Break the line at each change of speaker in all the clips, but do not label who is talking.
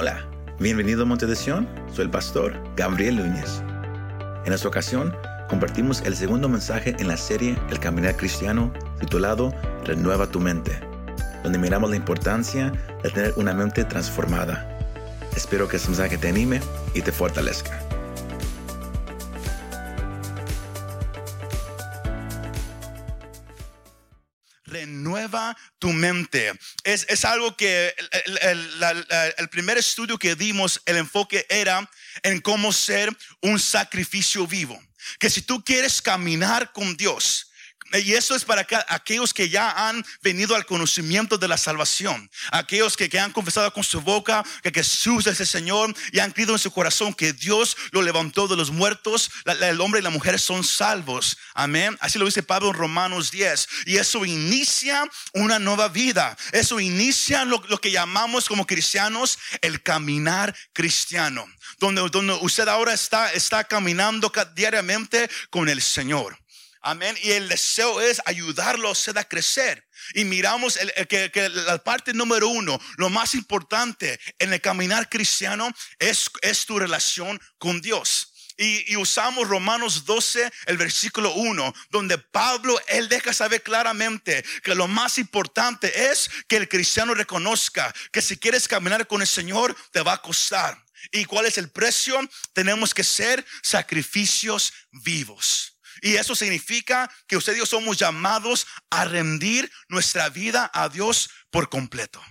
Hola, bienvenido a Monte de Sion, soy el pastor Gabriel Núñez. En esta ocasión compartimos el segundo mensaje en la serie El Caminar Cristiano titulado Renueva tu mente, donde miramos la importancia de tener una mente transformada. Espero que este mensaje te anime y te fortalezca.
Mente. Es, algo que el, primer estudio que dimos, el enfoque era en cómo ser un sacrificio vivo. Que si tú quieres caminar con Dios, y eso es para aquellos que ya han venido al conocimiento de la salvación. Aquellos que, que han confesado con su boca que Jesús es el Señor y han creído en su corazón que Dios lo levantó de los muertos. el hombre y la mujer son salvos. Amén. Así lo dice Pablo en Romanos 10. Y eso inicia una nueva vida. Eso inicia lo, lo que llamamos como cristianos el caminar cristiano. Donde, donde usted ahora está, está caminando diariamente con el Señor. Amén. Y el deseo es ayudarlo a crecer. Y miramos el, que, la parte número uno, lo más importante en el caminar cristiano es, tu relación con Dios. Y, y, usamos Romanos 12, el versículo 1, donde Pablo, él deja saber claramente que lo más importante es que el cristiano reconozca que si quieres caminar con el Señor, te va a costar. ¿Y cuál es el precio? Tenemos que ser sacrificios vivos. Y eso significa que usted y yo somos llamados a rendir nuestra vida a Dios por completo.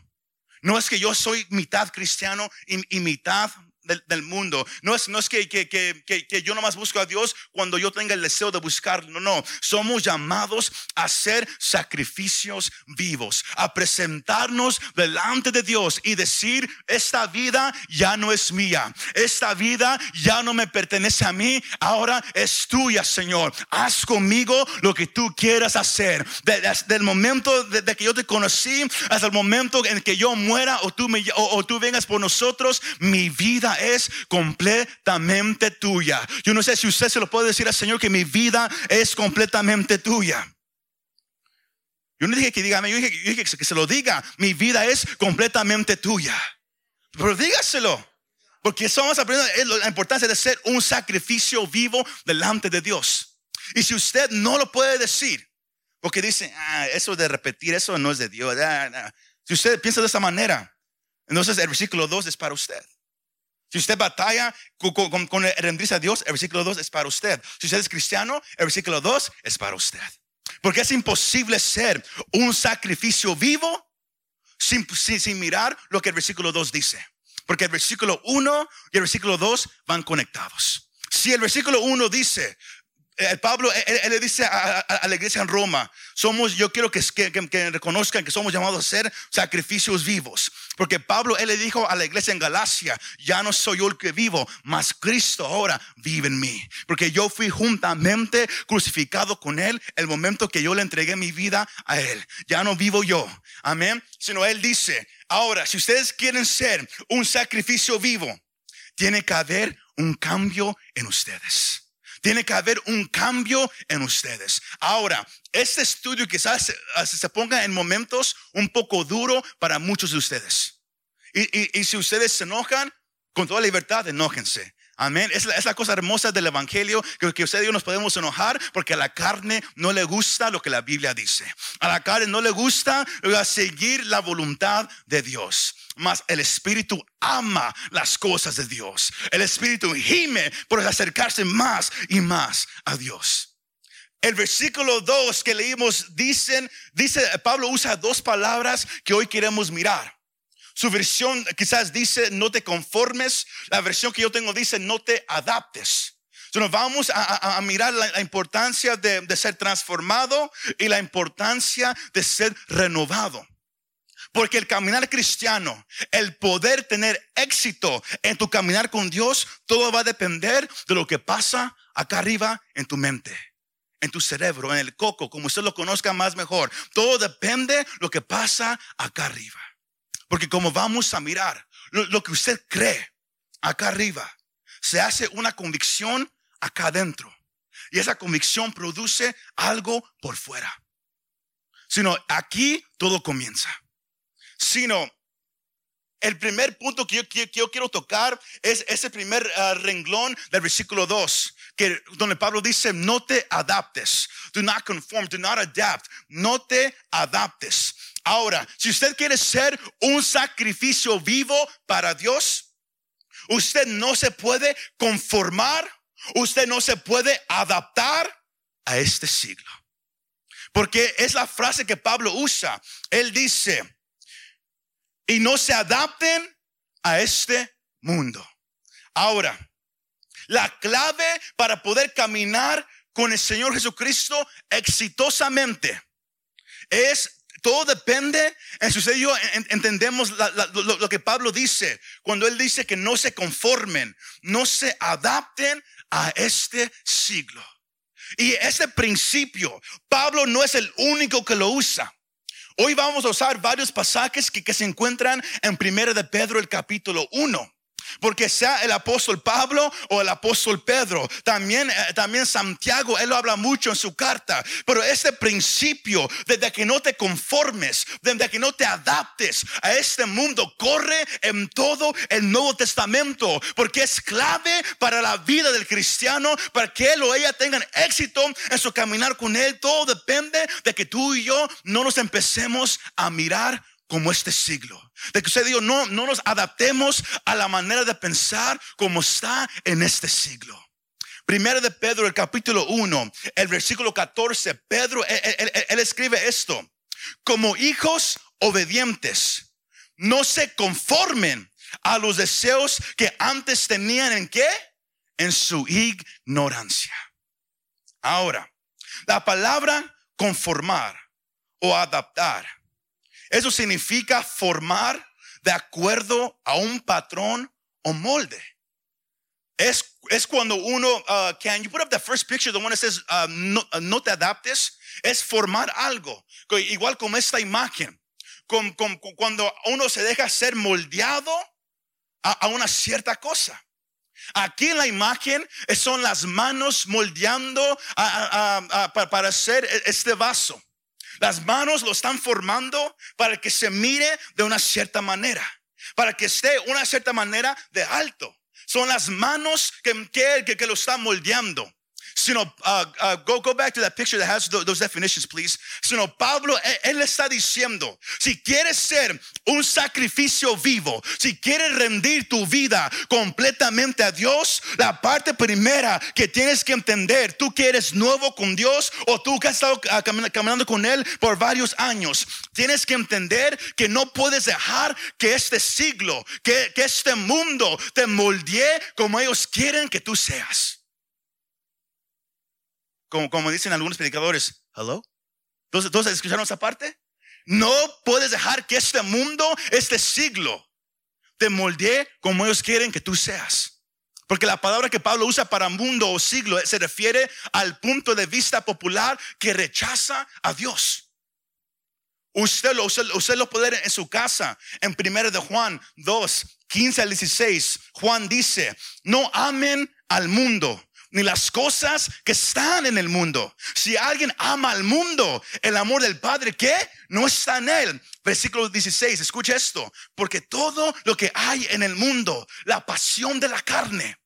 No es que yo soy mitad cristiano y, y mitad del, mundo. No es, no es que, que, que, que, yo nomás busco a Dios cuando yo tenga el deseo de buscarlo. No, no. Somos llamados a hacer sacrificios vivos, a presentarnos delante de Dios y decir, esta vida ya no es mía. Esta vida ya no me pertenece a mí. Ahora es tuya, Señor. Haz conmigo lo que tú quieras hacer. Desde el momento de, que yo te conocí hasta el momento en que yo muera o tú, me, o tú vengas por nosotros, mi vida es completamente tuya. Yo no sé si usted se lo puede decir al Señor que mi vida es completamente tuya. Yo no dije que diga, yo dije, que se lo diga, mi vida es completamente tuya. Pero dígaselo. Porque somos aprendiendo la importancia de ser un sacrificio vivo delante de Dios. Y si usted no lo puede decir, porque dice, ah, eso de repetir, eso no es de Dios. Ah, si usted piensa de esa manera, entonces el versículo 2 es para usted. Si usted batalla con, con, rendirse a Dios, el versículo 2 es para usted. Si usted es cristiano, el versículo 2 es para usted. Porque es imposible ser un sacrificio vivo sin, sin, mirar lo que el versículo 2 dice. Porque el versículo 1 y el versículo 2 van conectados. Si el versículo 1 dice, eh, Pablo, él, le dice a, la iglesia en Roma, somos, yo quiero que, que, reconozcan que somos llamados a ser sacrificios vivos. Porque Pablo, él le dijo a la iglesia en Galacia, ya no soy yo el que vivo, mas Cristo ahora vive en mí. Porque yo fui juntamente crucificado con él el momento que yo le entregué mi vida a él. Ya no vivo yo, amén. Sino él dice, ahora, si ustedes quieren ser un sacrificio vivo, tiene que haber un cambio en ustedes. Tiene que haber un cambio en ustedes. Ahora, este estudio quizás se, ponga en momentos un poco duro para muchos de ustedes. Y, si ustedes se enojan, con toda libertad, enójense. Amén. Es la, cosa hermosa del Evangelio que, que usted y yo nos podemos enojar porque a la carne no le gusta lo que la Biblia dice. A la carne no le gusta seguir la voluntad de Dios. Mas el Espíritu ama las cosas de Dios. El Espíritu gime por acercarse más y más a Dios. El versículo 2 que leímos dicen, dice Pablo usa dos palabras que hoy queremos mirar. Su versión quizás dice no te conformes. La versión que yo tengo dice no te adaptes. Entonces vamos a, mirar la, importancia de, de ser transformado y la importancia de ser renovado. Porque el caminar cristiano, el poder tener éxito en tu caminar con Dios, todo va a depender de lo que pasa acá arriba en tu mente, en tu cerebro, en el coco, como usted lo conozca más mejor. Todo depende de lo que pasa acá arriba. Porque como vamos a mirar lo, que usted cree acá arriba, se hace una convicción acá adentro. Y esa convicción produce algo por fuera. Sino aquí todo comienza. Sino el primer punto que yo, que yo quiero tocar es ese primer ah, renglón del versículo 2, que, donde Pablo dice, no te adaptes, do not conform, do not adapt, no te adaptes. Ahora, si usted quiere ser un sacrificio vivo para Dios, usted no se puede conformar, usted no se puede adaptar a este siglo. Porque es la frase que Pablo usa. Él dice, y no se adapten a este mundo. Ahora, la clave para poder caminar con el Señor Jesucristo exitosamente es todo depende, en su entendemos lo, lo, que Pablo dice cuando él dice que no se conformen, no se adapten a este siglo. Y ese principio, Pablo no es el único que lo usa. Hoy vamos a usar varios pasajes que, se encuentran en Primera de Pedro, el capítulo 1. Porque sea el apóstol Pablo o el apóstol Pedro, también, eh, también Santiago, él lo habla mucho en su carta. Pero este principio, desde que no te conformes, desde que no te adaptes a este mundo, corre en todo el Nuevo Testamento, porque es clave para la vida del cristiano, para que él o ella tengan éxito en su caminar con él. Todo depende de que tú y yo no nos empecemos a mirar como este siglo. De que usted dijo, no, no nos adaptemos a la manera de pensar como está en este siglo. Primero de Pedro, el capítulo 1, el versículo 14, Pedro, él, escribe esto, como hijos obedientes, no se conformen a los deseos que antes tenían en qué? En su ignorancia. Ahora, la palabra conformar o adaptar eso significa formar de acuerdo a un patrón o molde. Es, es cuando uno, uh, can you put up the first picture, the one that says, uh, no, uh, no, te adaptes? Es formar algo, igual como esta imagen. cuando uno se deja ser moldeado a, una cierta cosa. Aquí en la imagen son las manos moldeando para hacer e, este vaso. Las manos lo están formando para que se mire de una cierta manera, para que esté una cierta manera de alto. Son las manos que, que, que lo están moldeando sino uh, uh, go, go back to that picture that has those definitions, please. Sino Pablo, él, está diciendo, si quieres ser un sacrificio vivo, si quieres rendir tu vida completamente a Dios, la parte primera que tienes que entender, tú que eres nuevo con Dios o tú que has estado uh, caminando con Él por varios años, tienes que entender que no puedes dejar que este siglo, que, que este mundo te moldee como ellos quieren que tú seas. Como, como dicen algunos predicadores, hello. Entonces, entonces, ¿escucharon esa parte? No puedes dejar que este mundo, este siglo, te moldee como ellos quieren que tú seas. Porque la palabra que Pablo usa para mundo o siglo se refiere al punto de vista popular que rechaza a Dios. Usted lo, usted, usted lo puede ver en su casa. En 1 de Juan 2, 15 al 16, Juan dice, no amen al mundo ni las cosas que están en el mundo. Si alguien ama al mundo, el amor del Padre, ¿qué? No está en él. Versículo 16, escucha esto, porque todo lo que hay en el mundo, la pasión de la carne,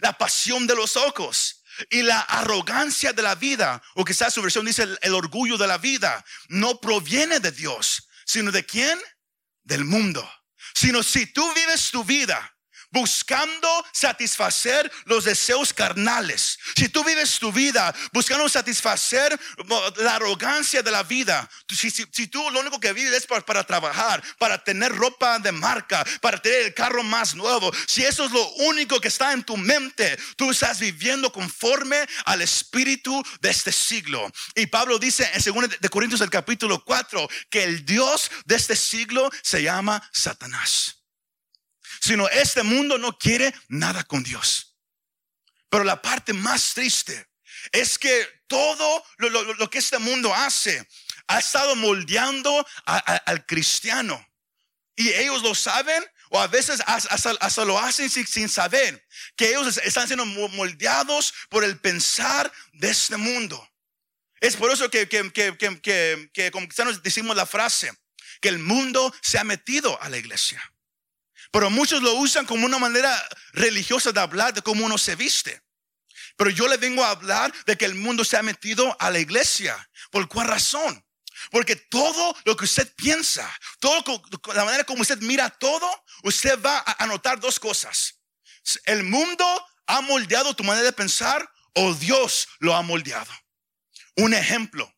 la pasión de los ojos y la arrogancia de la vida, o quizás su versión dice el, el orgullo de la vida, no proviene de Dios, sino de quién? Del mundo. Sino si tú vives tu vida buscando satisfacer los deseos carnales. Si tú vives tu vida buscando satisfacer la arrogancia de la vida, si, tú lo único que vives es para, trabajar, para tener ropa de marca, para tener el carro más nuevo, si eso es lo único que está en tu mente, tú estás viviendo conforme al espíritu de este siglo. Y Pablo dice en 2 de Corintios el capítulo 4 que el Dios de este siglo se llama Satanás sino este mundo no quiere nada con Dios. Pero la parte más triste es que todo lo, que este mundo hace ha estado moldeando al cristiano. Y ellos lo saben o a veces hasta, lo hacen sin, saber que ellos están siendo moldeados por el pensar de este mundo. Es por eso que, que, que como cristianos decimos la frase, que el mundo se ha metido a la iglesia. Pero muchos lo usan como una manera religiosa de hablar de cómo uno se viste. Pero yo le vengo a hablar de que el mundo se ha metido a la iglesia. ¿Por cuál razón? Porque todo lo que usted piensa, todo la manera como usted mira todo, usted va a notar dos cosas. El mundo ha moldeado tu manera de pensar o Dios lo ha moldeado. Un ejemplo.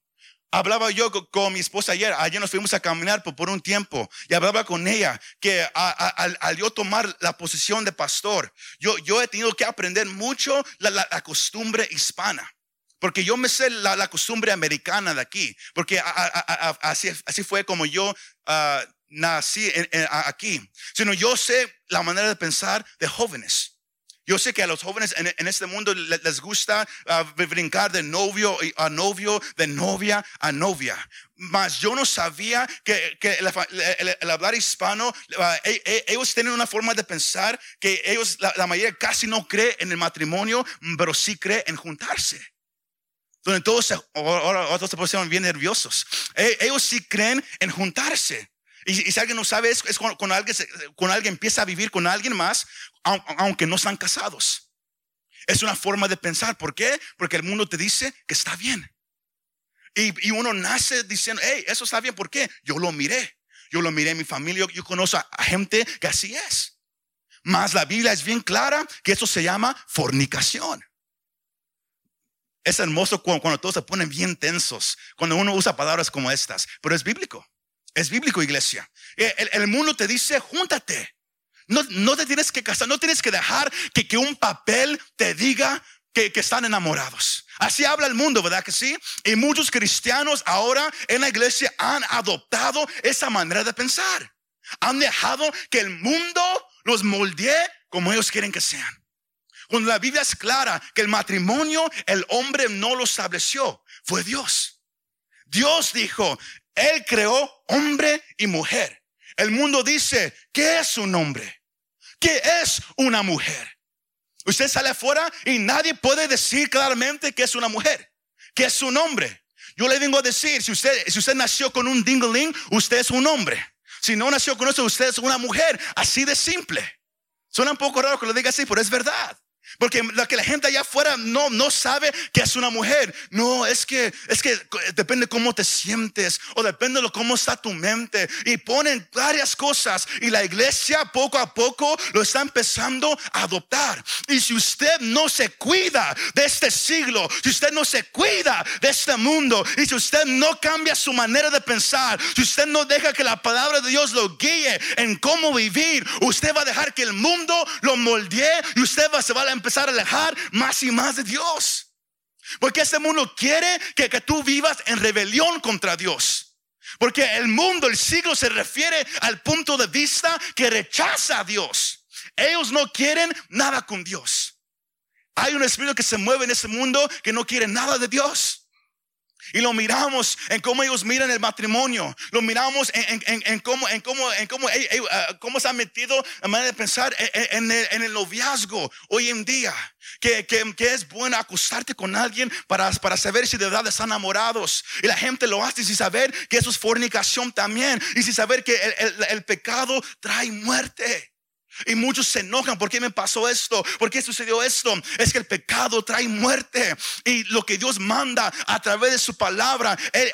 Hablaba yo con, mi esposa ayer, ayer nos fuimos a caminar por, un tiempo y hablaba con ella que al, yo tomar la posición de pastor, yo, yo he tenido que aprender mucho la, costumbre hispana. Porque yo me sé la, costumbre americana de aquí. Porque así, así fue como yo ah, nací aquí. Sino yo sé la manera de pensar de jóvenes. Yo sé que a los jóvenes en, este mundo les, gusta ah, brincar de novio a novio, de novia a novia. Mas yo no sabía que, el, hablar hispano, ah, e, e, ellos tienen una forma de pensar que ellos, la, mayoría casi no cree en el matrimonio, pero sí cree en juntarse donde todos ahora otros se pusieron bien nerviosos. E, ellos sí creen en juntarse. Y, si alguien no sabe, es, es cuando, alguien, cuando, alguien, empieza a vivir con alguien más, aunque no están casados. Es una forma de pensar. ¿Por qué? Porque el mundo te dice que está bien. Y, uno nace diciendo, hey, eso está bien. ¿Por qué? Yo lo miré. Yo lo miré en mi familia. Yo, conozco a, gente que así es. Mas la Biblia es bien clara que eso se llama fornicación. Es hermoso cuando, cuando, todos se ponen bien tensos, cuando uno usa palabras como estas, pero es bíblico. Es bíblico, iglesia. El, mundo te dice, júntate. No, no, te tienes que casar, no tienes que dejar que, que un papel te diga que, que, están enamorados. Así habla el mundo, ¿verdad que sí? Y muchos cristianos ahora en la iglesia han adoptado esa manera de pensar. Han dejado que el mundo los moldee como ellos quieren que sean. Cuando la Biblia es clara que el matrimonio el hombre no lo estableció, fue Dios. Dios dijo, él creó hombre y mujer. El mundo dice, ¿qué es un hombre? ¿Qué es una mujer? Usted sale afuera y nadie puede decir claramente que es una mujer, que es un hombre. Yo le vengo a decir, si usted, si usted nació con un dingling, usted es un hombre. Si no nació con eso, usted es una mujer. Así de simple. Suena un poco raro que lo diga así, pero es verdad. Porque la que la gente allá afuera no, no sabe que es una mujer. No, es que, es que depende cómo te sientes o depende de cómo está tu mente. Y ponen varias cosas y la iglesia poco a poco lo está empezando a adoptar. Y si usted no se cuida de este siglo, si usted no se cuida de este mundo y si usted no cambia su manera de pensar, si usted no deja que la palabra de Dios lo guíe en cómo vivir, usted va a dejar que el mundo lo moldee y usted va, se va a empezar a alejar más y más de Dios. Porque este mundo quiere que, que tú vivas en rebelión contra Dios. Porque el mundo, el siglo se refiere al punto de vista que rechaza a Dios. Ellos no quieren nada con Dios. Hay un espíritu que se mueve en ese mundo que no quiere nada de Dios. Y lo miramos en cómo ellos miran el matrimonio. Lo miramos en, cómo, en cómo, en cómo, ah, cómo se ha metido la manera de pensar en, el, noviazgo hoy en día. Que, es bueno acostarte con alguien para, para saber si de verdad están enamorados. Y la gente lo hace sin saber que eso es fornicación también. Y sin saber que el pecado trae muerte. Y muchos se enojan, ¿por qué me pasó esto? ¿Por qué sucedió esto? Es que el pecado trae muerte. Y lo que Dios manda a través de su palabra, Él,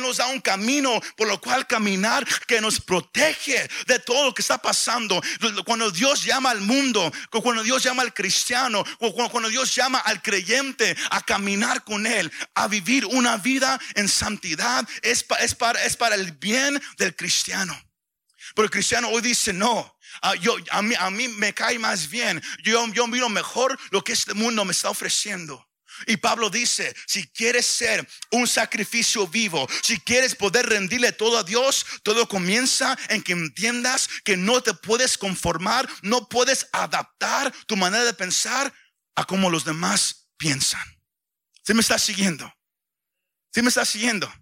nos da un camino por lo cual caminar que nos protege de todo lo que está pasando. Cuando Dios llama al mundo, cuando Dios llama al cristiano, cuando Dios llama al creyente a caminar con Él, a vivir una vida en santidad, es, para, es para el bien del cristiano. Pero el cristiano hoy dice, no, Ah, yo, a, mí, me cae más bien. Yo, yo miro mejor lo que este mundo me está ofreciendo. Y Pablo dice, si quieres ser un sacrificio vivo, si quieres poder rendirle todo a Dios, todo comienza en que entiendas que no te puedes conformar, no puedes adaptar tu manera de pensar a como los demás piensan. ¿Sí me estás siguiendo? ¿Sí me estás siguiendo?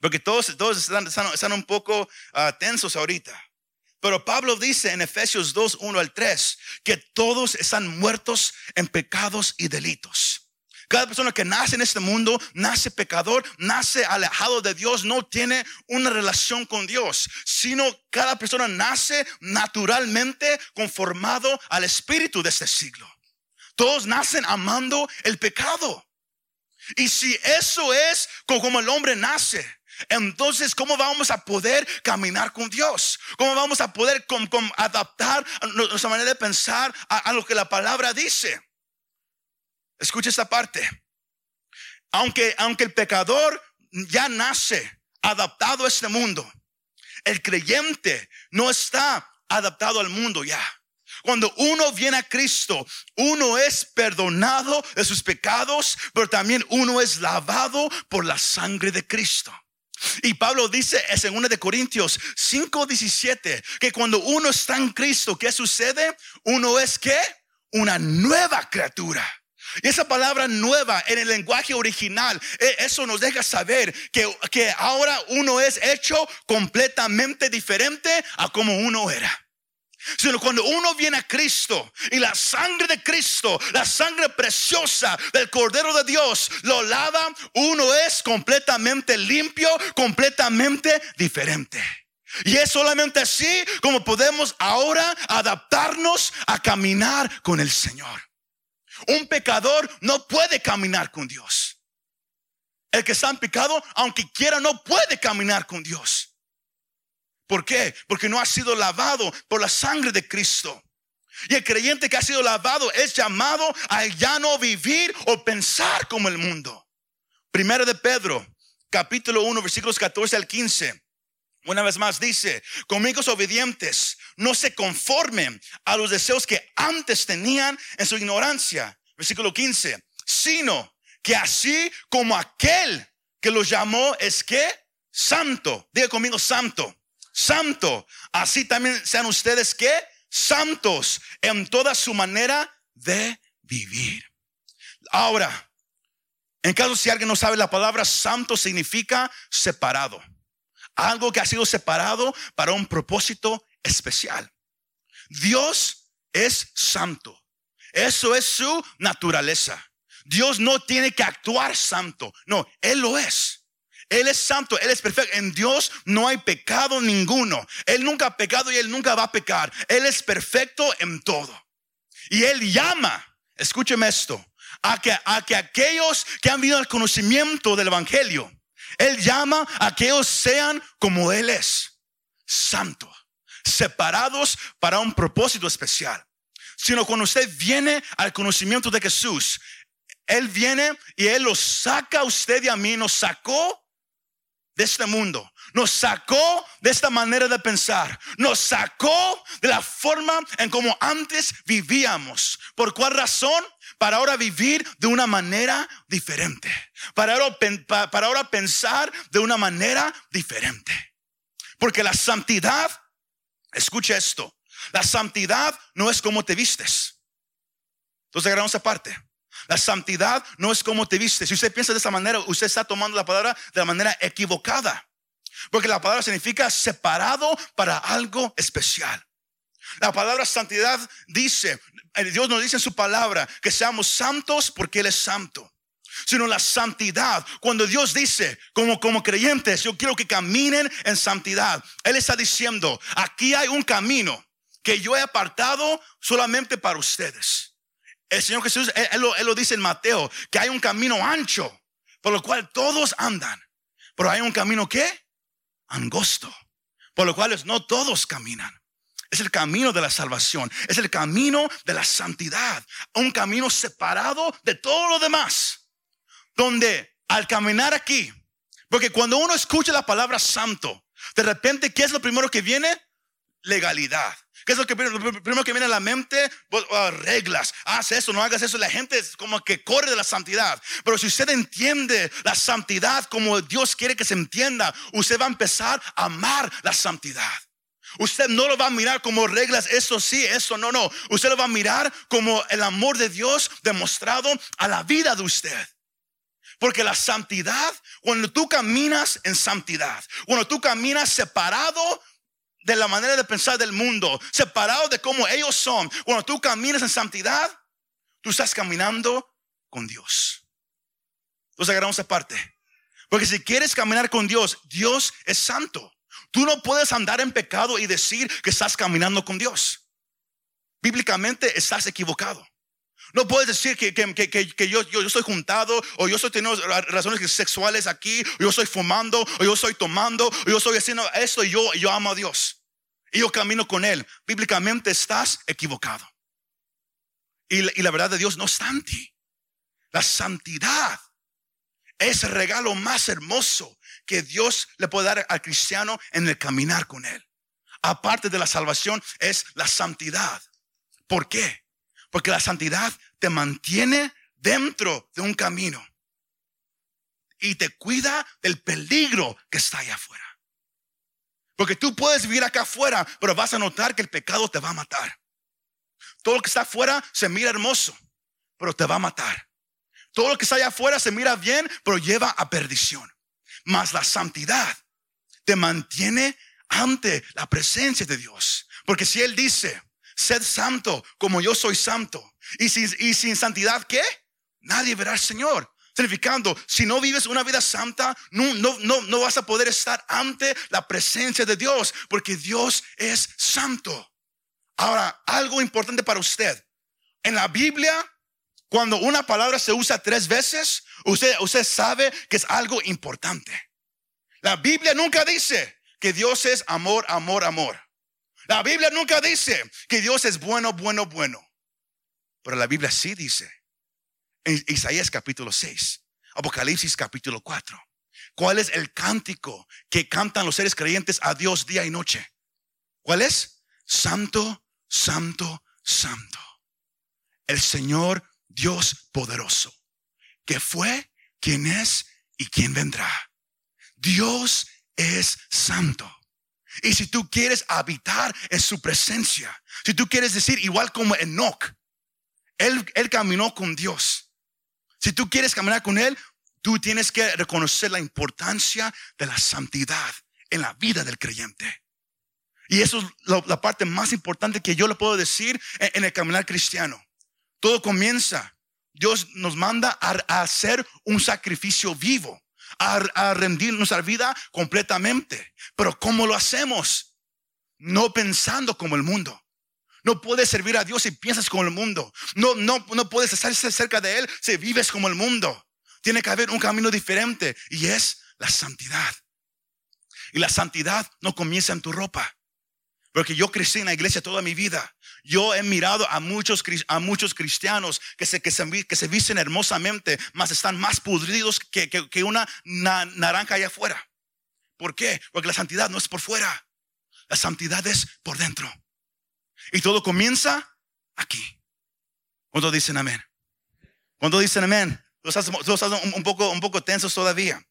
Porque todos, todos están, un poco ah, tensos ahorita. Pero Pablo dice en Efesios 2, 1 al 3, que todos están muertos en pecados y delitos. Cada persona que nace en este mundo, nace pecador, nace alejado de Dios, no tiene una relación con Dios, sino cada persona nace naturalmente conformado al espíritu de este siglo. Todos nacen amando el pecado. Y si eso es como el hombre nace, entonces, ¿cómo vamos a poder caminar con Dios? ¿Cómo vamos a poder adaptar nuestra manera de pensar a, lo que la palabra dice? Escucha esta parte. Aunque, aunque el pecador ya nace adaptado a este mundo, el creyente no está adaptado al mundo ya. Cuando uno viene a Cristo, uno es perdonado de sus pecados, pero también uno es lavado por la sangre de Cristo. Y Pablo dice en 2 de Corintios 5:17 que cuando uno está en Cristo, ¿qué sucede? Uno es que una nueva criatura. Y esa palabra nueva en el lenguaje original, e, eso nos deja saber que, que ahora uno es hecho completamente diferente a como uno era sino cuando uno viene a Cristo y la sangre de Cristo, la sangre preciosa del Cordero de Dios, lo lava, uno es completamente limpio, completamente diferente. Y es solamente así como podemos ahora adaptarnos a caminar con el Señor. Un pecador no puede caminar con Dios. El que está en pecado, aunque quiera, no puede caminar con Dios. ¿Por qué? Porque no ha sido lavado por la sangre de Cristo. Y el creyente que ha sido lavado es llamado a ya no vivir o pensar como el mundo. Primero de Pedro, capítulo 1, versículos 14 al 15. Una vez más dice, conmigos obedientes, no se conformen a los deseos que antes tenían en su ignorancia. Versículo 15, sino que así como aquel que los llamó es que santo, diga conmigo santo santo. Así también sean ustedes que santos en toda su manera de vivir. Ahora, en caso si alguien no sabe la palabra santo significa separado. Algo que ha sido separado para un propósito especial. Dios es santo. Eso es su naturaleza. Dios no tiene que actuar santo. No, Él lo es. Él es santo, Él es perfecto. En Dios no hay pecado ninguno. Él nunca ha pecado y Él nunca va a pecar. Él es perfecto en todo. Y Él llama, escúcheme esto, a que, a que aquellos que han venido al conocimiento del Evangelio, Él llama a que ellos sean como Él es, santo, separados para un propósito especial. Sino cuando usted viene al conocimiento de Jesús, Él viene y Él lo saca a usted y a mí, nos sacó de este mundo. Nos sacó de esta manera de pensar. Nos sacó de la forma en como antes vivíamos. ¿Por cuál razón? Para ahora vivir de una manera diferente. Para ahora, pensar de una manera diferente. Porque la santidad, escucha esto, la santidad no es como te vistes. Entonces agarramos esa parte. La santidad no es como te viste. Si usted piensa de esa manera, usted está tomando la palabra de la manera equivocada. Porque la palabra significa separado para algo especial. La palabra santidad dice, eh, Dios nos dice en su palabra que seamos santos porque Él es santo. Sino la santidad, cuando Dios dice, como, como creyentes, yo quiero que caminen en santidad. Él está diciendo, aquí hay un camino que yo he apartado solamente para ustedes. El Señor Jesús, él, lo, dice en Mateo, que hay un camino ancho por lo cual todos andan. Pero hay un camino que angosto, por lo cual no todos caminan. Es el camino de la salvación, es el camino de la santidad, un camino separado de todo lo demás, donde al caminar aquí, porque cuando uno escucha la palabra santo, de repente, ¿qué es lo primero que viene? Legalidad. ¿Qué es lo, que, primero que viene a la mente? Ah, reglas. Haz eso, no hagas eso. La gente es como que corre de la santidad. Pero si usted entiende la santidad como Dios quiere que se entienda, usted va a empezar a amar la santidad. Usted no lo va a mirar como reglas, eso sí, eso no, no. Usted lo va a mirar como el amor de Dios demostrado a la vida de usted. Porque la santidad, cuando tú caminas en santidad, cuando tú caminas separado de la manera de pensar del mundo, separado de cómo ellos son. Cuando tú caminas en santidad, tú estás caminando con Dios. Los agarramos aparte. Porque si quieres caminar con Dios, Dios es santo. Tú no puedes andar en pecado y decir que estás caminando con Dios. Bíblicamente estás equivocado. No puedes decir que, yo, yo, estoy juntado o yo estoy teniendo razones sexuales aquí, o yo estoy fumando, o yo estoy tomando, o yo estoy haciendo esto y yo, yo amo a Dios. Y yo camino con Él. Bíblicamente estás equivocado. Y, y la verdad de Dios no está en ti. La santidad es el regalo más hermoso que Dios le puede dar al cristiano en el caminar con Él. Aparte de la salvación es la santidad. ¿Por qué? Porque la santidad te mantiene dentro de un camino y te cuida del peligro que está allá afuera. Porque tú puedes vivir acá afuera, pero vas a notar que el pecado te va a matar. Todo lo que está afuera se mira hermoso, pero te va a matar. Todo lo que está allá afuera se mira bien, pero lleva a perdición. Mas la santidad te mantiene ante la presencia de Dios. Porque si Él dice, sed santo como yo soy santo, y sin, y sin santidad, ¿qué? Nadie verá al Señor. Significando, si no vives una vida santa, no, no, no, no vas a poder estar ante la presencia de Dios, porque Dios es santo. Ahora, algo importante para usted. En la Biblia, cuando una palabra se usa tres veces, usted, usted sabe que es algo importante. La Biblia nunca dice que Dios es amor, amor, amor. La Biblia nunca dice que Dios es bueno, bueno, bueno. Pero la Biblia sí dice en Isaías capítulo 6, Apocalipsis capítulo 4. ¿Cuál es el cántico que cantan los seres creyentes a Dios día y noche? ¿Cuál es? Santo, santo, santo. El Señor Dios poderoso, que fue, quien es y quien vendrá. Dios es santo. Y si tú quieres habitar en su presencia, si tú quieres decir igual como Enoch, él, él caminó con Dios. Si tú quieres caminar con Él, tú tienes que reconocer la importancia de la santidad en la vida del creyente. Y eso es la, parte más importante que yo le puedo decir en, el caminar cristiano. Todo comienza. Dios nos manda a, hacer un sacrificio vivo, a, rendir nuestra vida completamente. Pero ¿cómo lo hacemos? No pensando como el mundo. No puedes servir a Dios si piensas como el mundo. No, no, no puedes estar cerca de Él si vives como el mundo. Tiene que haber un camino diferente y es la santidad. Y la santidad no comienza en tu ropa. Porque yo crecí en la iglesia toda mi vida. Yo he mirado a muchos, a muchos cristianos que se, que, se, que se visten hermosamente, mas están más pudridos que, que, una naranja allá afuera. ¿Por qué? Porque la santidad no es por fuera. La santidad es por dentro. Y todo comienza aquí. ¿Cuántos dicen amén? ¿Cuántos dicen amén? Todos están un, poco, un poco tensos todavía.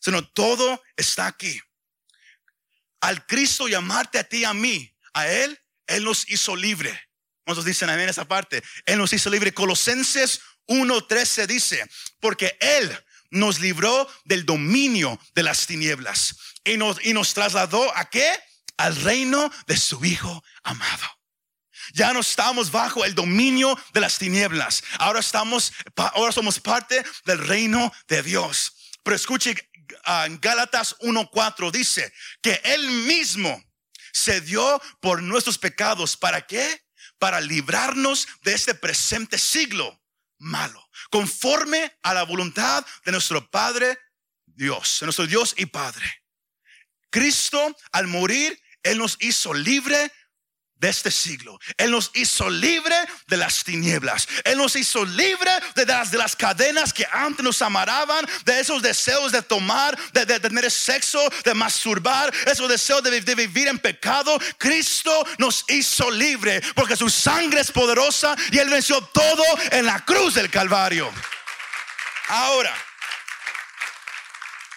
Sino todo está aquí. Al Cristo llamarte a ti y a mí, a Él, Él nos hizo libre. ¿Cuántos dicen amén esa parte? Él nos hizo libre. Colosenses 1.13 dice, porque Él nos libró del dominio de las tinieblas y nos, y nos trasladó a qué? Al reino de su Hijo amado. Ya no estamos bajo el dominio de las tinieblas. Ahora estamos, ahora somos parte del reino de Dios. Pero escuche, en Gálatas 1:4 dice que Él mismo se dio por nuestros pecados. ¿Para qué? Para librarnos de este presente siglo malo, conforme a la voluntad de nuestro Padre Dios, de nuestro Dios y Padre. Cristo al morir, Él nos hizo libre de este siglo. Él nos hizo libre de las tinieblas. Él nos hizo libre de las, de las cadenas que antes nos amaraban, de esos deseos de tomar, de, tener sexo, de masturbar, esos deseos de, de, vivir en pecado. Cristo nos hizo libre porque su sangre es poderosa y Él venció todo en la cruz del Calvario. Ahora,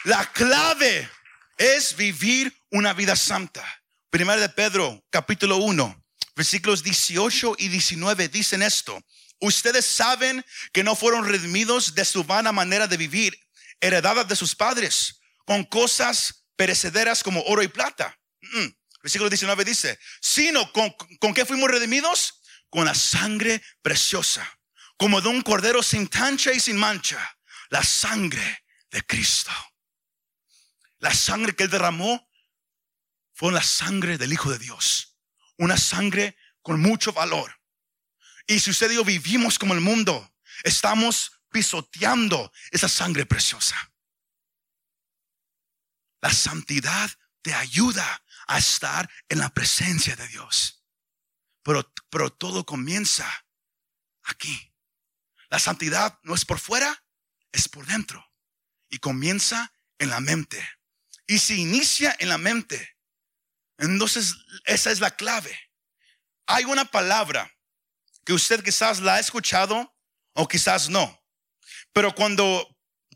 la clave es vivir una vida santa. Primera de Pedro, capítulo 1, versículos 18 y 19 dicen esto. Ustedes saben que no fueron redimidos de su vana manera de vivir, heredadas de sus padres, con cosas perecederas como oro y plata. Mm, versículo 19 dice, sino con, con qué fuimos redimidos? Con la sangre preciosa, como de un cordero sin tancha y sin mancha la sangre de Cristo. La sangre que Él derramó fue la sangre del Hijo de Dios. Una sangre con mucho valor. Y si usted y vivimos como el mundo, estamos pisoteando esa sangre preciosa. La santidad te ayuda a estar en la presencia de Dios. Pero, pero todo comienza aquí. La santidad no es por fuera, es por dentro. Y comienza en la mente. Y si inicia en la mente, entonces esa es la clave. Hay una palabra que usted quizás la ha escuchado o quizás no. Pero cuando,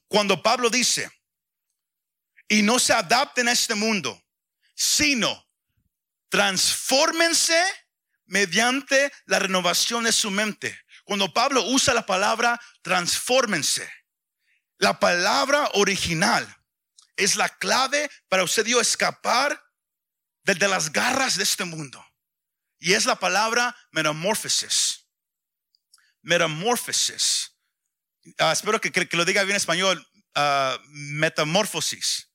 cuando Pablo dice, y no se adapten a este mundo, sino transfórmense mediante la renovación de su mente. Cuando Pablo usa la palabra transfórmense, la palabra original es la clave para usted escapar de, de, las garras de este mundo. Y es la palabra metamorfosis. Metamorfosis. Ah, espero que, que, lo diga bien en español. Uh, metamorfosis.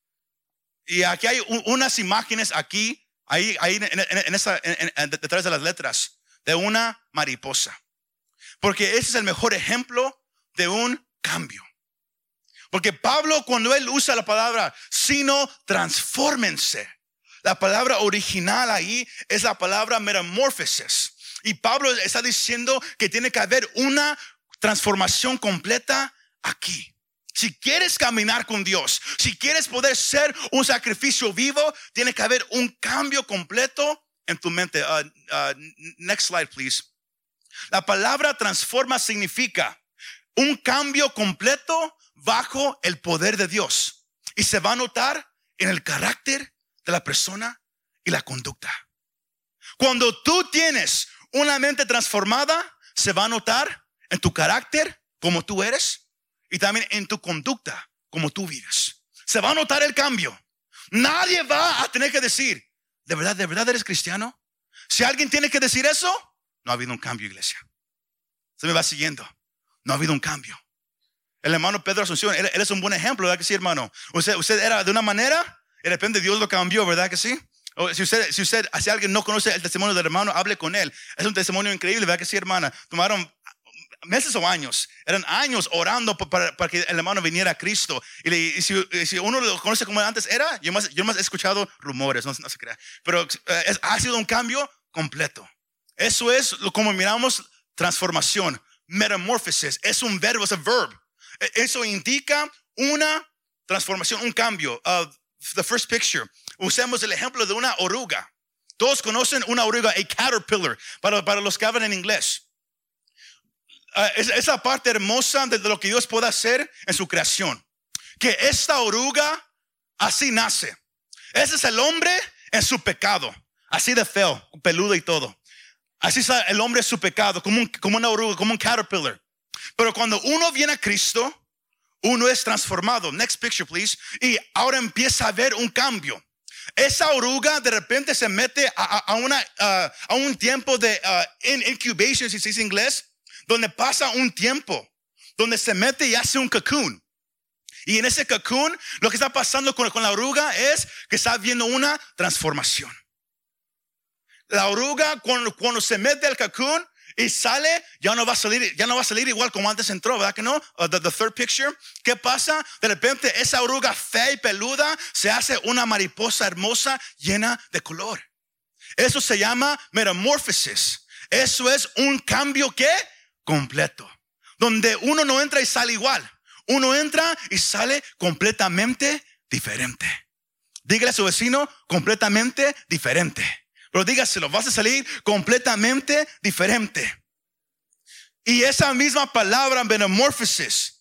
Y aquí hay unas imágenes aquí, ahí, ahí en, esa, detrás de las letras, de una mariposa. Porque ese es el mejor ejemplo de un cambio. Porque Pablo cuando él usa la palabra, sino transfórmense. La palabra original ahí es la palabra metamorfosis. Y Pablo está diciendo que tiene que haber una transformación completa aquí. Si quieres caminar con Dios, si quieres poder ser un sacrificio vivo, tiene que haber un cambio completo en tu mente. Uh, uh, next slide, please. La palabra transforma significa un cambio completo bajo el poder de Dios. Y se va a notar en el carácter de la persona y la conducta. Cuando tú tienes una mente transformada, se va a notar en tu carácter, como tú eres, y también en tu conducta, como tú vives. Se va a notar el cambio. Nadie va a tener que decir, ¿de verdad, de verdad eres cristiano? Si alguien tiene que decir eso, no ha habido un cambio, iglesia. Se me va siguiendo. No ha habido un cambio. El hermano Pedro Asunción, él, es un buen ejemplo, ¿verdad que sí, hermano? Usted, era de una manera de repente Dios lo cambió, ¿verdad que sí? O si usted, si usted, si alguien no conoce el testimonio del hermano, hable con él. Es un testimonio increíble, ¿verdad que sí, hermana? Tomaron meses o años, eran años orando para, que el hermano viniera a Cristo. Y, si, uno lo conoce como antes era, yo más, yo más he escuchado rumores, no, se crea. Pero eh, ha sido un cambio completo. Eso es como miramos transformación, metamorfosis. Es un verbo, es un verb. E, eso indica una transformación, un cambio. Uh, the first picture. Usemos el ejemplo de una oruga. Todos conocen una oruga, a caterpillar, para, para los que hablan en inglés. Ah, esa parte hermosa de lo que Dios puede hacer en su creación. Que esta oruga así nace. Ese es el hombre en su pecado. Así de feo, peludo y todo. Así es el hombre en su pecado, como, un, como una oruga, como un caterpillar. Pero cuando uno viene a Cristo, uno es transformado. Next picture, please. Y ahora empieza a ver un cambio. Esa oruga de repente se mete a, una, a un tiempo de uh, incubation, si se dice inglés, donde pasa un tiempo, donde se mete y hace un cocoon. Y en ese cocoon, lo que está pasando con, la oruga es que está viendo una transformación. La oruga, cuando, cuando se mete al cocoon, y sale, ya no va a salir, ya no va a salir igual como antes entró, ¿verdad que no? Uh, the, third picture. ¿Qué pasa? De repente esa oruga fea y peluda se hace una mariposa hermosa llena de color. Eso se llama metamorfosis. Eso es un cambio que completo. Donde uno no entra y sale igual. Uno entra y sale completamente diferente. Dígale a su vecino completamente diferente. Pero dígaselo, vas a salir completamente diferente. Y esa misma palabra, metamorphosis,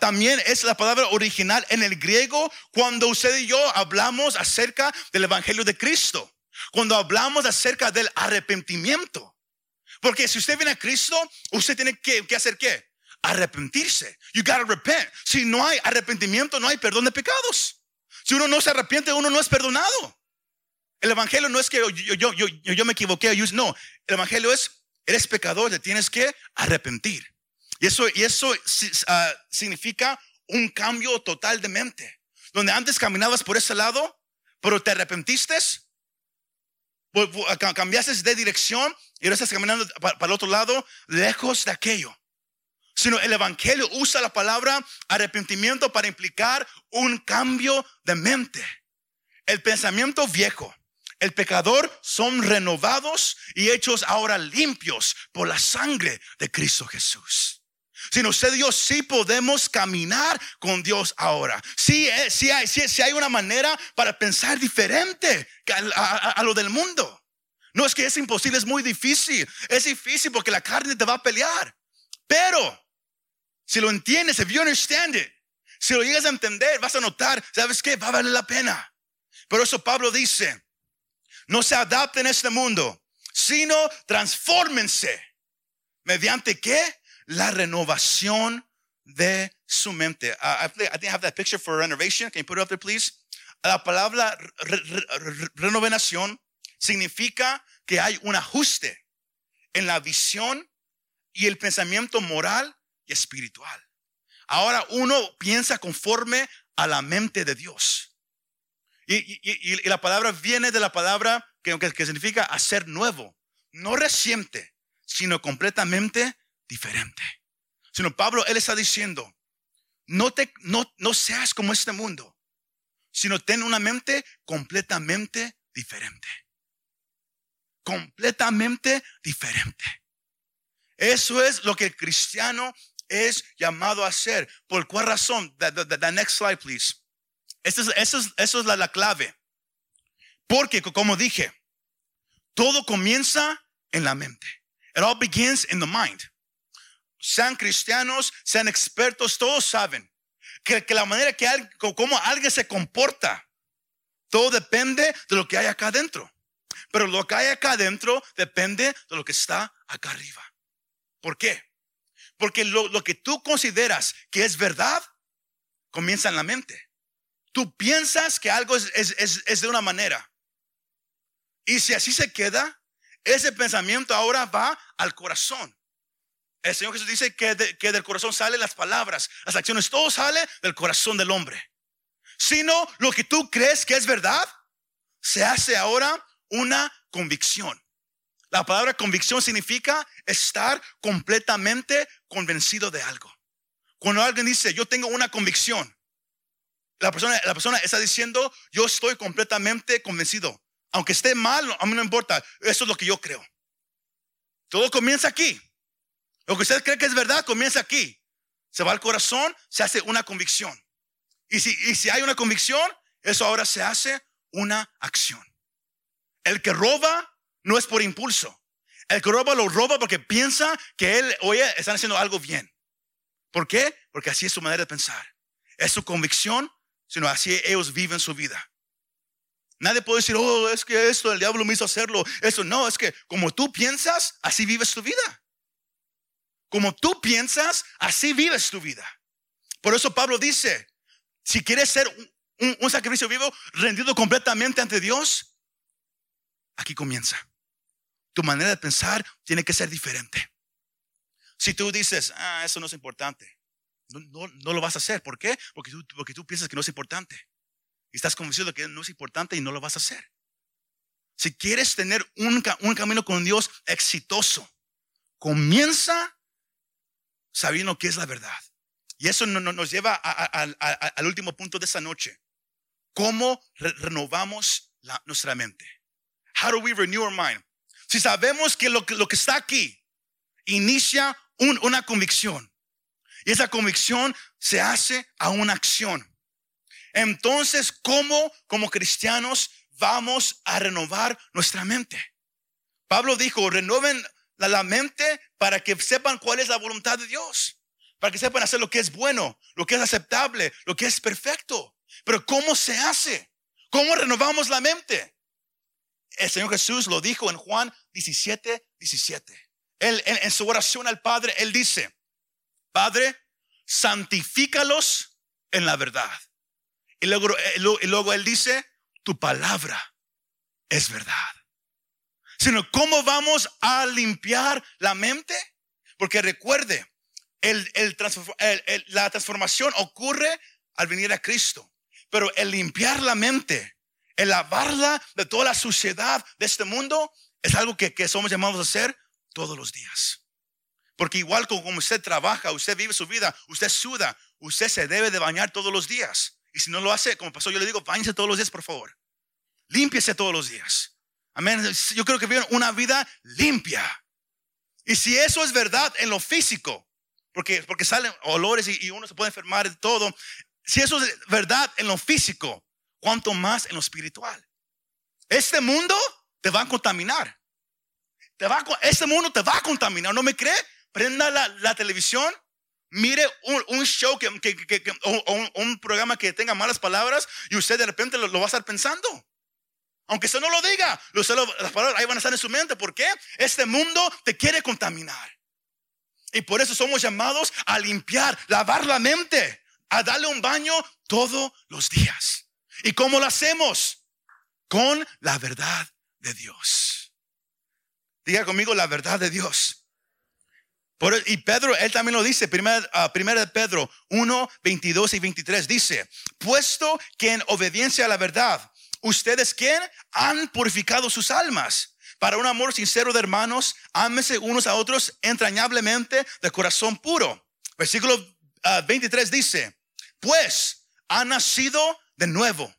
también es la palabra original en el griego cuando usted y yo hablamos acerca del Evangelio de Cristo. Cuando hablamos acerca del arrepentimiento. Porque si usted viene a Cristo, usted tiene que, hacer qué? Arrepentirse. You gotta repent. Si no hay arrepentimiento, no hay perdón de pecados. Si uno no se arrepiente, uno no es perdonado. El evangelio no es que yo, yo, yo, me equivoqué. No, el evangelio es, eres pecador, te tienes que arrepentir. Y eso, y eso ah, significa un cambio total de mente. Donde antes caminabas por ese lado, pero te arrepentiste, cambiaste de dirección y ahora estás caminando para, el otro lado, lejos de aquello. Sino el Evangelio usa la palabra arrepentimiento para implicar un cambio de mente. El pensamiento viejo, el pecador son renovados y hechos ahora limpios por la sangre de Cristo Jesús. Si no sé Dios, sí podemos caminar con Dios ahora. Sí, eh, sí, hay, sí, hay una manera para pensar diferente a, lo del mundo. No es que es imposible, es muy difícil. Es difícil porque la carne te va a pelear. Pero si lo entiendes, if you understand it, si lo llegas a entender, vas a notar, ¿sabes qué? Va a valer la pena. Por eso Pablo dice, no se adapten a este mundo, sino transfórmense. ¿Mediante qué? la renovación de su mente. Uh, I, think I have that picture for renovation. Can you put it up there, please? La palabra renovación significa que hay un ajuste en la visión y el pensamiento moral y espiritual. Ahora uno piensa conforme a la mente de Dios. Y, la palabra viene de la palabra que, significa hacer nuevo, no reciente, sino completamente diferente. Sino Pablo, él está diciendo, no, seas como este mundo, sino ten una mente completamente diferente. Completamente diferente. Eso es lo que el cristiano es llamado a hacer. ¿Por cuál razón? The, next slide, please. Eso es, eso es, eso es la, la clave. Porque, como dije, todo comienza en la mente. It all begins in the mind sean cristianos, sean expertos, todos saben que, la manera que alguien, como alguien se comporta, todo depende de lo que hay acá adentro. Pero lo que hay acá adentro depende de lo que está acá arriba. ¿Por qué? Porque lo, que tú consideras que es verdad comienza en la mente. Tú piensas que algo es, de una manera. Y si así se queda, ese pensamiento ahora va al corazón. El Señor Jesús dice que, del corazón salen las palabras, las acciones, todo sale del corazón del hombre. Sino lo que tú crees que es verdad, se hace ahora una convicción. La palabra convicción significa estar completamente convencido de algo. Cuando alguien dice, yo tengo una convicción, la persona, la persona está diciendo, yo estoy completamente convencido. Aunque esté mal, a mí no importa, eso es lo que yo creo. Todo comienza aquí. Lo que usted cree que es verdad comienza aquí. Se va al corazón, se hace una convicción. Y si, y si hay una convicción, eso ahora se hace una acción. El que roba no es por impulso. El que roba lo roba porque piensa que él, oye, están haciendo algo bien. ¿Por qué? Porque así es su manera de pensar. Es su convicción, sino así ellos viven su vida. Nadie puede decir, oh, es que esto, el diablo me hizo hacerlo. Eso no, es que como tú piensas, así vives tu vida. Como tú piensas, así vives tu vida. Por eso Pablo dice, si quieres ser un, sacrificio vivo, rendido completamente ante Dios, aquí comienza. Tu manera de pensar tiene que ser diferente. Si tú dices, ah, eso no es importante, no, lo vas a hacer. ¿Por qué? Porque tú, porque tú piensas que no es importante. Y estás convencido de que no es importante y no lo vas a hacer. Si quieres tener un, un camino con Dios exitoso, comienza sabiendo qué es la verdad. Y eso nos lleva al último punto de esta noche. ¿Cómo renovamos nuestra mente? How do we renew our mind? Si sabemos que lo, que está aquí inicia una convicción y esa convicción se hace a una acción. Entonces, ¿cómo como cristianos vamos a renovar nuestra mente? Pablo dijo, renueven la, mente para que sepan cuál es la voluntad de Dios, para que sepan hacer lo que es bueno, lo que es aceptable, lo que es perfecto. Pero ¿cómo se hace? ¿Cómo renovamos la mente? El Señor Jesús lo dijo en Juan 17, 17. Él, en su oración al Padre, Él dice, Padre, santifícalos en la verdad. Y luego, y luego Él dice, tu palabra es verdad sino cómo vamos a limpiar la mente. Porque recuerde, el, la transformación ocurre al venir a Cristo. Pero el limpiar la mente, el lavarla de toda la suciedad de este mundo, es algo que, que somos llamados a hacer todos los días. Porque igual como usted trabaja, usted vive su vida, usted suda, usted se debe de bañar todos los días. Y si no lo hace, como pasó, yo le digo, bañese todos los días, por favor. Límpiese todos los días. Amén. Yo creo que viven una vida limpia. Y si eso es verdad en lo físico, porque, porque salen olores y, uno se puede enfermar de todo, si eso es verdad en lo físico, cuanto más en lo espiritual. Este mundo te va a contaminar. Te va este mundo te va a contaminar. ¿No me cree? Prenda la, televisión, mire un, show que, o, un, programa que tenga malas palabras y usted de repente lo, va a estar pensando. Aunque usted no lo diga, las palabras ahí van a estar en su mente. ¿Por qué? Este mundo te quiere contaminar. Y por eso somos llamados a limpiar, lavar la mente a darle un baño todos los días. ¿Y cómo lo hacemos? Con la verdad de Dios. Diga conmigo la verdad de Dios. Por, y Pedro, él también lo dice, primera, uh, primera de Pedro 1, 22 y 23, dice, puesto que en obediencia a la verdad, ustedes quien han purificado sus almas para un amor sincero de hermanos, ámese unos a otros entrañablemente de corazón puro. Versículo 23 uh, dice, pues ha nacido de nuevo,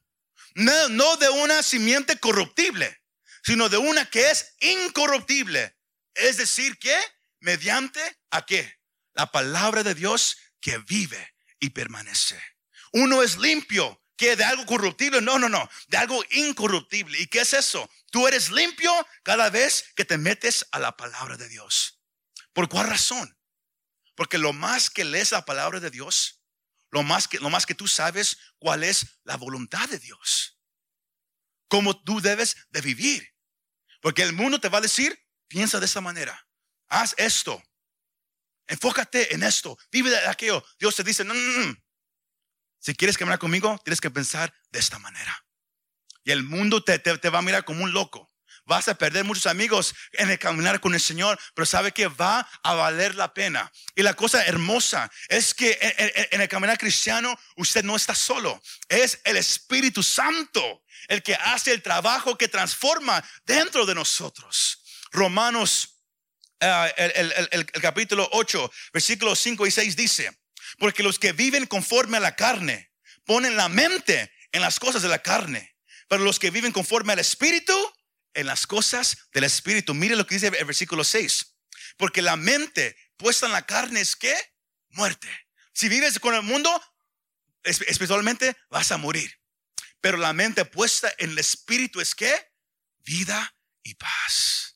no, de una simiente corruptible, sino de una que es incorruptible. Es decir, que mediante a qué? La palabra de Dios que vive y permanece. Uno es limpio, que de algo corruptible, no, no, no, de algo incorruptible. ¿Y qué es eso? Tú eres limpio cada vez que te metes a la palabra de Dios. ¿Por cuál razón? Porque lo más que lees la palabra de Dios, lo más que, lo más que tú sabes cuál es la voluntad de Dios. Cómo tú debes de vivir. Porque el mundo te va a decir, piensa de esta manera. Haz esto. Enfócate en esto. Vive de aquello. Dios te dice, no. Si quieres caminar conmigo, tienes que pensar de esta manera. Y el mundo te, te va a mirar como un loco. Vas a perder muchos amigos en el caminar con el Señor, pero sabe que va a valer la pena. Y la cosa hermosa es que en, el caminar cristiano usted no está solo. Es el Espíritu Santo el que hace el trabajo que transforma dentro de nosotros. Romanos, eh, el, el capítulo 8, versículos 5 y 6 dice, porque los que viven conforme a la carne ponen la mente en las cosas de la carne, pero los que viven conforme al Espíritu, en las cosas del Espíritu. Mire lo que dice el versículo 6. Porque la mente puesta en la carne es que muerte. Si vives con el mundo, espiritualmente vas a morir. Pero la mente puesta en el Espíritu es que vida y paz.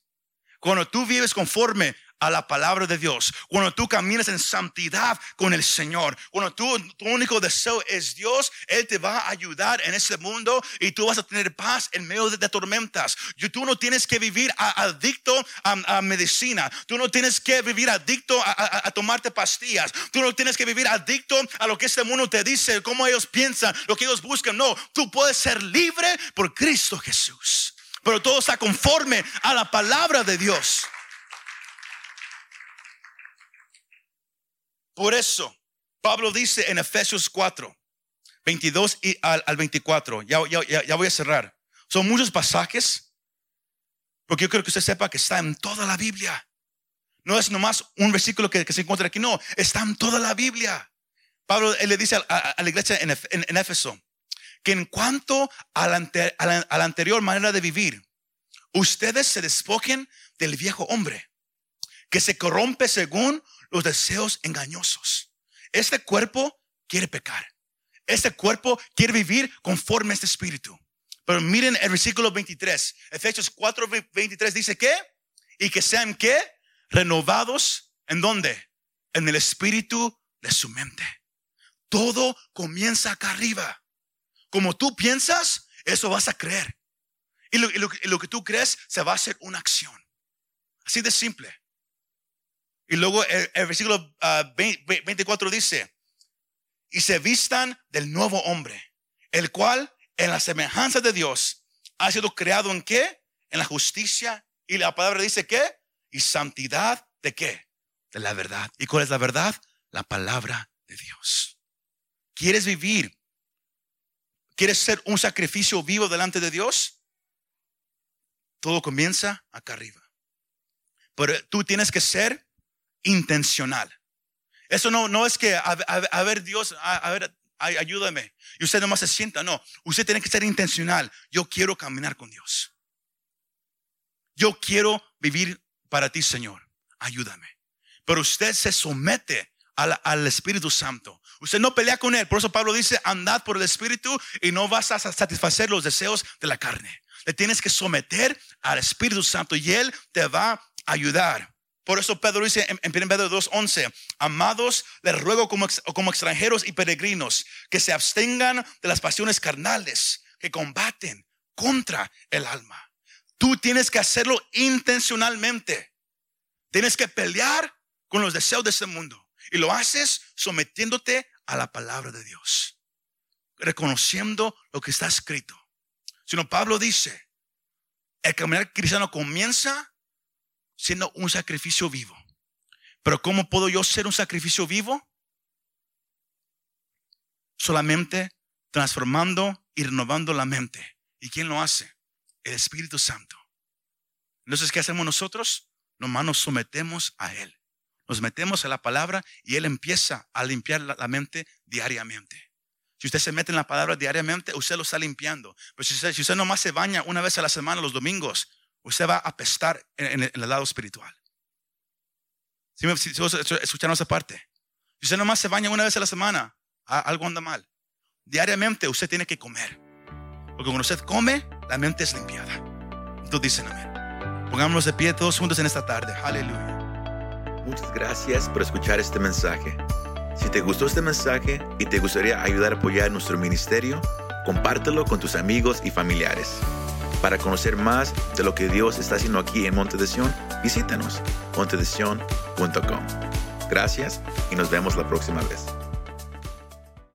Cuando tú vives conforme a la palabra de Dios, cuando tú caminas en santidad con el Señor, cuando tú, tu único deseo es Dios, Él te va a ayudar en este mundo y tú vas a tener paz en medio de, tormentas. tú no tienes que vivir adicto a, medicina, tú no tienes que vivir adicto a, tomarte pastillas, tú no tienes que vivir adicto a lo que este mundo te dice, cómo ellos piensan, lo que ellos buscan. No, tú puedes ser libre por Cristo Jesús. Pero todo está conforme a la palabra de Dios. Por eso, Pablo dice en Efesios 4, 22 y al, 24, ya, voy a cerrar. Son muchos pasajes, porque yo quiero que usted sepa que está en toda la Biblia. No es nomás un versículo que, se encuentra aquí, no, está en toda la Biblia. Pablo le dice a, la iglesia en, en, Éfeso que en cuanto a la, anterior manera de vivir, ustedes se despojen del viejo hombre, que se corrompe según los deseos engañosos. Este cuerpo quiere pecar. Este cuerpo quiere vivir conforme a este espíritu. Pero miren el versículo 23. Efesios 4, 23 dice que, y que sean que, renovados, ¿en dónde? En el espíritu de su mente. Todo comienza acá arriba. Como tú piensas, eso vas a creer. Y lo, que tú crees se va a hacer una acción. Así de simple. Y luego el, versículo 24 ah, dice, y se vistan del nuevo hombre, el cual en la semejanza de Dios ha sido creado en qué? En la justicia. Y la palabra dice qué? Y santidad de qué? De la verdad. ¿Y cuál es la verdad? la palabra de Dios. ¿Quieres vivir? ¿Quieres ser un sacrificio vivo delante de Dios? Todo comienza acá arriba. Pero tú tienes que ser intencional. Eso no, no es que, a, ver Dios, a, ver, ayúdame. Y usted nomás se sienta. No, usted tiene que ser intencional. Yo quiero caminar con Dios. Yo quiero vivir para ti, Señor. Ayúdame. Pero usted se somete al, Espíritu Santo. Usted no pelea con Él. Por eso Pablo dice, andad por el Espíritu y no vas a satisfacer los deseos de la carne. Le tienes que someter al Espíritu Santo y Él te va a ayudar. Por eso Pedro dice en, en 1 Pedro 2.11, amados, les ruego como, como extranjeros y peregrinos que se abstengan de las pasiones carnales que combaten contra el alma. Tú tienes que hacerlo intencionalmente. Tienes que pelear con los deseos de este mundo. Y lo haces sometiéndote a la palabra de Dios. Reconociendo lo que está escrito. Sino Pablo dice, el caminar cristiano comienza siendo un sacrificio vivo. Pero ¿cómo puedo yo ser un sacrificio vivo? Solamente transformando y renovando la mente. ¿Y quién lo hace? El Espíritu Santo. Entonces, ¿qué hacemos nosotros? Nomás nos sometemos a Él. Nos metemos a la palabra y Él empieza a limpiar la, mente diariamente. Si usted se mete en la palabra diariamente, usted lo está limpiando. Pero si usted, si usted nomás se baña una vez a la semana, los domingos, usted va a apestar en, el, lado espiritual. Si, me, escucharon esa parte. Si usted nomás se baña una vez a la semana, algo anda mal. Diariamente usted tiene que comer. Porque cuando usted come, la mente es limpiada. Entonces dicen amén. Pongámonos de pie todos juntos en esta tarde. Aleluya.
Muchas gracias por escuchar este mensaje. Si te gustó este mensaje y te gustaría ayudar a apoyar nuestro ministerio, compártelo con tus amigos y familiares. Para conocer más de lo que Dios está haciendo aquí en Monte de visítanos montedesion.com. Gracias y nos vemos la próxima vez.